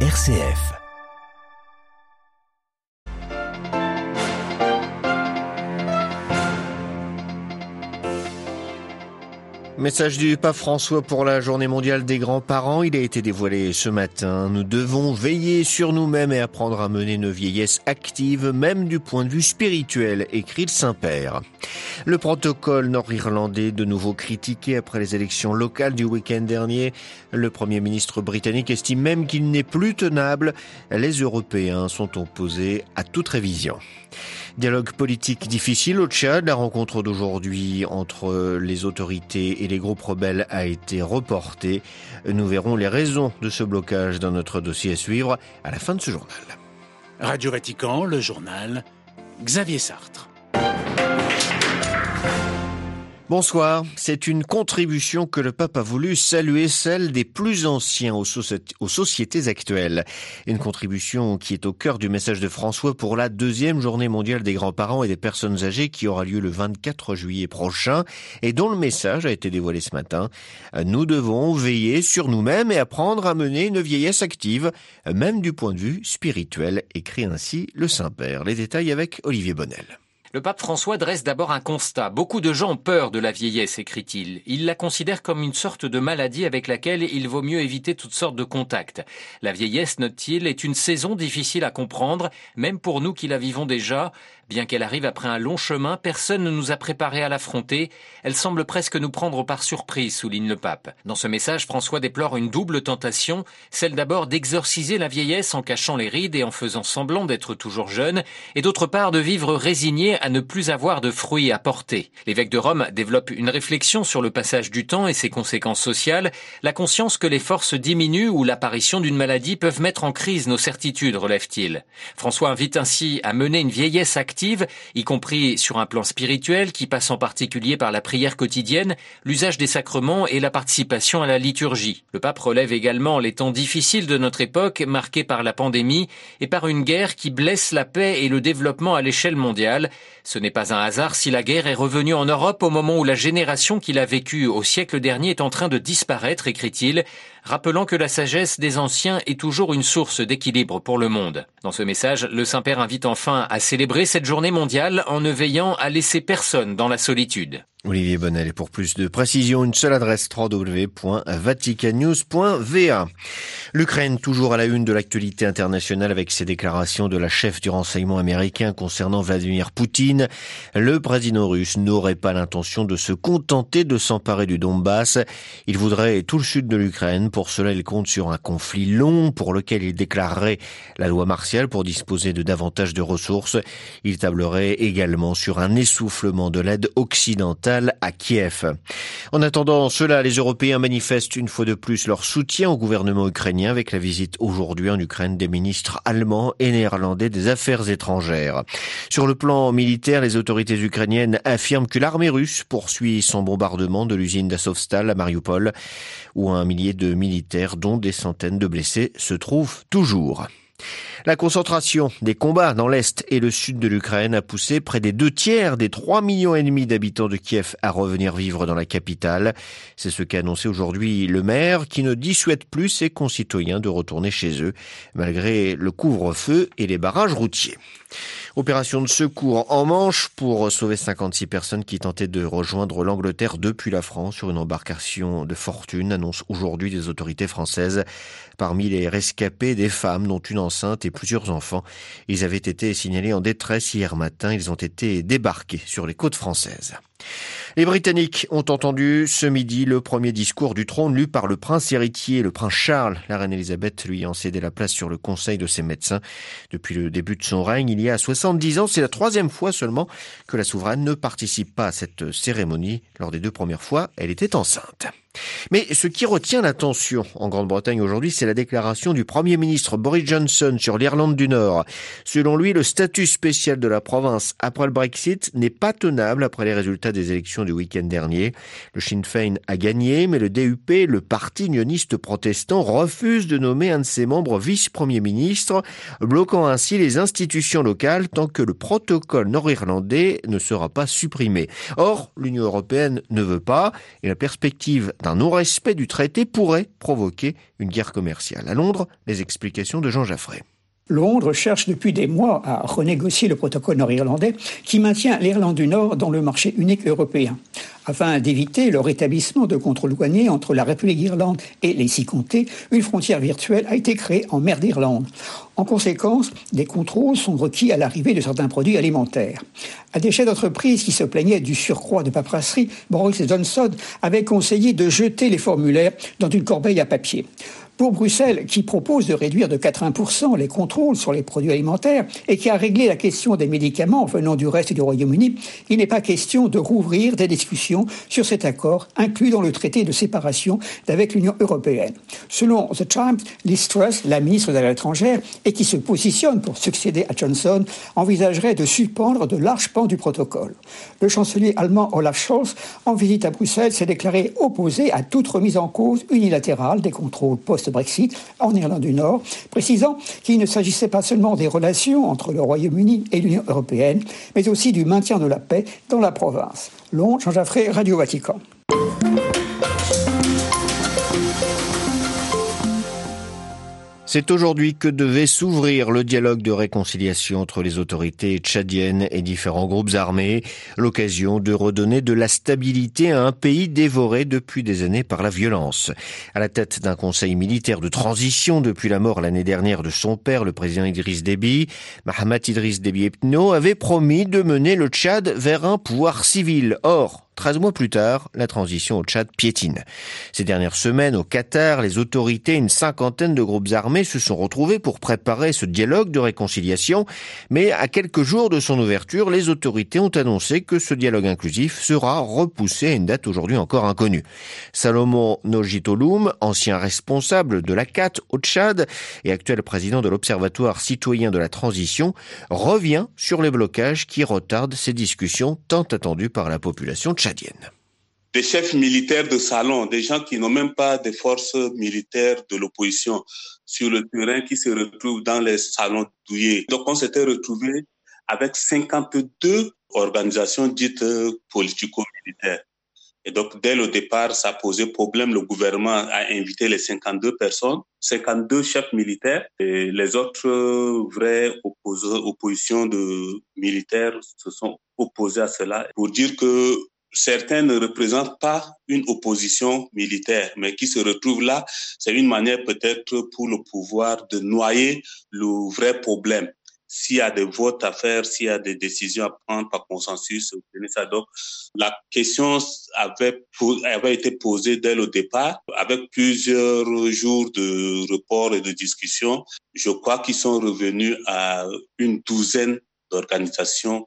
RCF. Message du pape François pour la journée mondiale des grands-parents. Il a été dévoilé ce matin. Nous devons veiller sur nous-mêmes et apprendre à mener nos vieillesses actives, même du point de vue spirituel, écrit le Saint-Père. Le protocole nord-irlandais de nouveau critiqué après les élections locales du week-end dernier. Le Premier ministre britannique estime même qu'il n'est plus tenable. Les Européens sont opposés à toute révision. Dialogue politique difficile au Tchad. La rencontre d'aujourd'hui entre les autorités et les groupes rebelles a été reportée. Nous verrons les raisons de ce blocage dans notre dossier à suivre à la fin de ce journal. Radio Vatican, le journal Xavier Sartre. Bonsoir. C'est une contribution que le pape a voulu saluer, celle des plus anciens aux, sociétés actuelles. Une contribution qui est au cœur du message de François pour la deuxième journée mondiale des grands-parents et des personnes âgées qui aura lieu le 24 juillet prochain et dont le message a été dévoilé ce matin. Nous devons veiller sur nous-mêmes et apprendre à mener une vieillesse active, même du point de vue spirituel, écrit ainsi le Saint-Père. Les détails avec Olivier Bonnel. Le pape François dresse d'abord un constat. Beaucoup de gens ont peur de la vieillesse, écrit-il. Il la considère comme une sorte de maladie avec laquelle il vaut mieux éviter toutes sortes de contacts. La vieillesse, note-t-il, est une saison difficile à comprendre, même pour nous qui la vivons déjà. Bien qu'elle arrive après un long chemin, personne ne nous a préparés à l'affronter. Elle semble presque nous prendre par surprise, souligne le pape. Dans ce message, François déplore une double tentation, celle d'abord d'exorciser la vieillesse en cachant les rides et en faisant semblant d'être toujours jeune, et d'autre part de vivre résigné à ne plus avoir de fruits à porter. L'évêque de Rome développe une réflexion sur le passage du temps et ses conséquences sociales, la conscience que les forces diminuent ou l'apparition d'une maladie peuvent mettre en crise nos certitudes, relève-t-il. François invite ainsi à mener une vieillesse active y compris sur un plan spirituel qui passe en particulier par la prière quotidienne, l'usage des sacrements et la participation à la liturgie. Le pape relève également les temps difficiles de notre époque marqués par la pandémie et par une guerre qui blesse la paix et le développement à l'échelle mondiale. Ce n'est pas un hasard si la guerre est revenue en Europe au moment où la génération qui l'a vécue au siècle dernier est en train de disparaître, écrit-il, rappelant que la sagesse des anciens est toujours une source d'équilibre pour le monde. Dans ce message, le Saint-Père invite enfin à célébrer cette journée mondiale en ne veillant à laisser personne dans la solitude. Olivier Bonnel. Et pour plus de précision, une seule adresse www.vaticannews.va. L'Ukraine, toujours à la une de l'actualité internationale avec ses déclarations de la chef du renseignement américain concernant Vladimir Poutine. Le président russe n'aurait pas l'intention de se contenter de s'emparer du Donbass. Il voudrait tout le sud de l'Ukraine. Pour cela, il compte sur un conflit long pour lequel il déclarerait la loi martiale pour disposer de davantage de ressources. Il tablerait également sur un essoufflement de l'aide occidentale à Kiev. En attendant cela, les Européens manifestent une fois de plus leur soutien au gouvernement ukrainien avec la visite aujourd'hui en Ukraine des ministres allemands et néerlandais des Affaires étrangères. Sur le plan militaire, les autorités ukrainiennes affirment que l'armée russe poursuit son bombardement de l'usine d'Azovstal à Mariupol, où un millier de militaires, dont des centaines de blessés, se trouvent toujours. La concentration des combats dans l'est et le sud de l'Ukraine a poussé près des deux tiers des 3 millions et demi d'habitants de Kiev à revenir vivre dans la capitale. C'est ce qu'a annoncé aujourd'hui le maire qui ne dissuade plus ses concitoyens de retourner chez eux malgré le couvre-feu et les barrages routiers. Opération de secours en Manche pour sauver 56 personnes qui tentaient de rejoindre l'Angleterre depuis la France sur une embarcation de fortune, annonce aujourd'hui des autorités françaises. Parmi les rescapés, des femmes, dont une enceinte et plusieurs enfants. Ils avaient été signalés en détresse hier matin. Ils ont été débarqués sur les côtes françaises. Les Britanniques ont entendu ce midi le premier discours du trône lu par le prince héritier, le prince Charles. La reine Elisabeth lui a cédé la place sur le conseil de ses médecins. Depuis le début de son règne, il y a 70 ans, c'est la troisième fois seulement que la souveraine ne participe pas à cette cérémonie. Lors des deux premières fois, elle était enceinte. Mais ce qui retient l'attention en Grande-Bretagne aujourd'hui, c'est la déclaration du Premier ministre Boris Johnson sur l'Irlande du Nord. Selon lui, le statut spécial de la province après le Brexit n'est pas tenable après les résultats des élections du week-end dernier. Le Sinn Féin a gagné, mais le DUP, le parti unioniste protestant, refuse de nommer un de ses membres vice-premier ministre, bloquant ainsi les institutions locales tant que le protocole nord-irlandais ne sera pas supprimé. Or, l'Union européenne ne veut pas, et la perspective d'un non-respect du traité pourrait provoquer une guerre commerciale. À Londres, les explications de Jean Jaffray. Londres cherche depuis des mois à renégocier le protocole nord-irlandais qui maintient l'Irlande du Nord dans le marché unique européen. Afin d'éviter le rétablissement de contrôles douaniers entre la République d'Irlande et les six comtés, une frontière virtuelle a été créée en mer d'Irlande. En conséquence, des contrôles sont requis à l'arrivée de certains produits alimentaires. À des chefs d'entreprise qui se plaignaient du surcroît de paperasserie, Boris Johnson avait conseillé de jeter les formulaires dans une corbeille à papier. Pour Bruxelles, qui propose de réduire de 80% les contrôles sur les produits alimentaires et qui a réglé la question des médicaments venant du reste du Royaume-Uni, il n'est pas question de rouvrir des discussions sur cet accord inclus dans le traité de séparation d'avec l'Union européenne. Selon The Times, Liz Truss, la ministre de l'étrangère, et qui se positionne pour succéder à Johnson, envisagerait de suspendre de larges pans du protocole. Le chancelier allemand Olaf Scholz, en visite à Bruxelles, s'est déclaré opposé à toute remise en cause unilatérale des contrôles post Brexit en Irlande du Nord, précisant qu'il ne s'agissait pas seulement des relations entre le Royaume-Uni et l'Union européenne, mais aussi du maintien de la paix dans la province. Londres, Jean Jaffré, Radio Vatican. C'est aujourd'hui que devait s'ouvrir le dialogue de réconciliation entre les autorités tchadiennes et différents groupes armés, l'occasion de redonner de la stabilité à un pays dévoré depuis des années par la violence. À la tête d'un conseil militaire de transition depuis la mort l'année dernière de son père, le président Idriss Déby, Mahamat Idriss Déby Epno avait promis de mener le Tchad vers un pouvoir civil. Or, 13 mois plus tard, la transition au Tchad piétine. Ces dernières semaines, au Qatar, les autorités et une cinquantaine de groupes armés se sont retrouvés pour préparer ce dialogue de réconciliation. Mais à quelques jours de son ouverture, les autorités ont annoncé que ce dialogue inclusif sera repoussé à une date aujourd'hui encore inconnue. Salomon Nojitolum, ancien responsable de la CAT au Tchad et actuel président de l'Observatoire citoyen de la transition, revient sur les blocages qui retardent ces discussions tant attendues par la population tchadienne. Des chefs militaires de salon, des gens qui n'ont même pas des forces militaires de l'opposition sur le terrain qui se retrouvent dans les salons douillés. Donc on s'était retrouvé avec 52 organisations dites politico-militaires. Et donc, dès le départ, ça posait problème. Le gouvernement a invité les 52 personnes, 52 chefs militaires, et les autres vraies oppositions de militaires se sont opposés à cela pour dire que certains ne représentent pas une opposition militaire, mais qui se retrouvent là, c'est une manière peut-être pour le pouvoir de noyer le vrai problème. S'il y a des votes à faire, s'il y a des décisions à prendre par consensus, ça. Donc, la question avait, avait été posée dès le départ, avec plusieurs jours de report et de discussion. Je crois qu'ils sont revenus à une douzaine d'organisations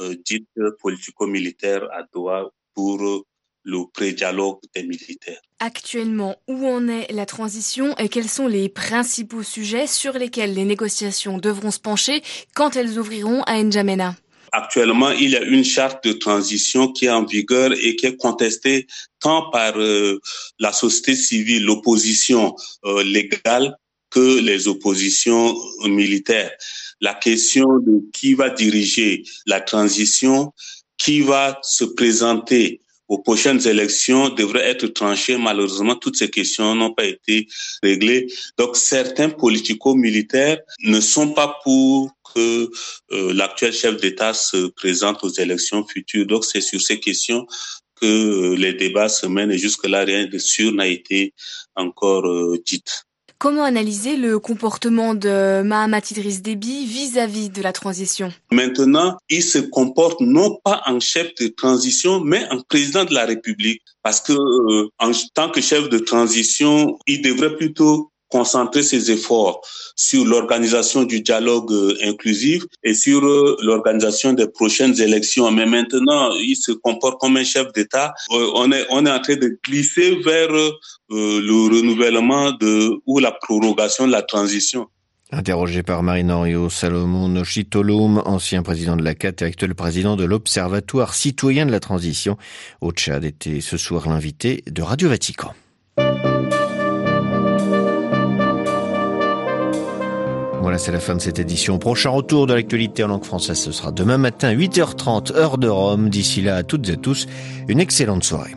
euh, dites politico-militaires à Doha pour le pré-dialogue des militaires. Actuellement, où en est la transition et quels sont les principaux sujets sur lesquels les négociations devront se pencher quand elles ouvriront à N'Djamena? Actuellement, il y a une charte de transition qui est en vigueur et qui est contestée tant par euh, la société civile, l'opposition euh, légale, que les oppositions militaires. La question de qui va diriger la transition, qui va se présenter aux prochaines élections devrait être tranchée. Malheureusement, toutes ces questions n'ont pas été réglées. Donc, certains politico-militaires ne sont pas pour que euh, l'actuel chef d'État se présente aux élections futures. Donc, c'est sur ces questions que euh, les débats se mènent et jusque-là, rien de sûr n'a été encore euh, dit. Comment analyser le comportement de Mahamat Idriss Déby vis-à-vis de la transition? Maintenant, il se comporte non pas en chef de transition, mais en président de la République. Parce que euh, en tant que chef de transition, il devrait plutôt concentrer ses efforts sur l'organisation du dialogue euh, inclusif et sur euh, l'organisation des prochaines élections. Mais maintenant, il se comporte comme un chef d'État. Euh, on est, on est en train de glisser vers le renouvellement de, ou la prorogation de la transition. Interrogé par Marinario Salomon Nochitolum, ancien président de la CAT et actuel président de l'Observatoire citoyen de la transition au Tchad, était ce soir l'invité de Radio Vatican. Voilà, c'est la fin de cette édition. Prochain retour de l'actualité en langue française, ce sera demain matin, 8h30, heure de Rome. D'ici là, à toutes et à tous, une excellente soirée.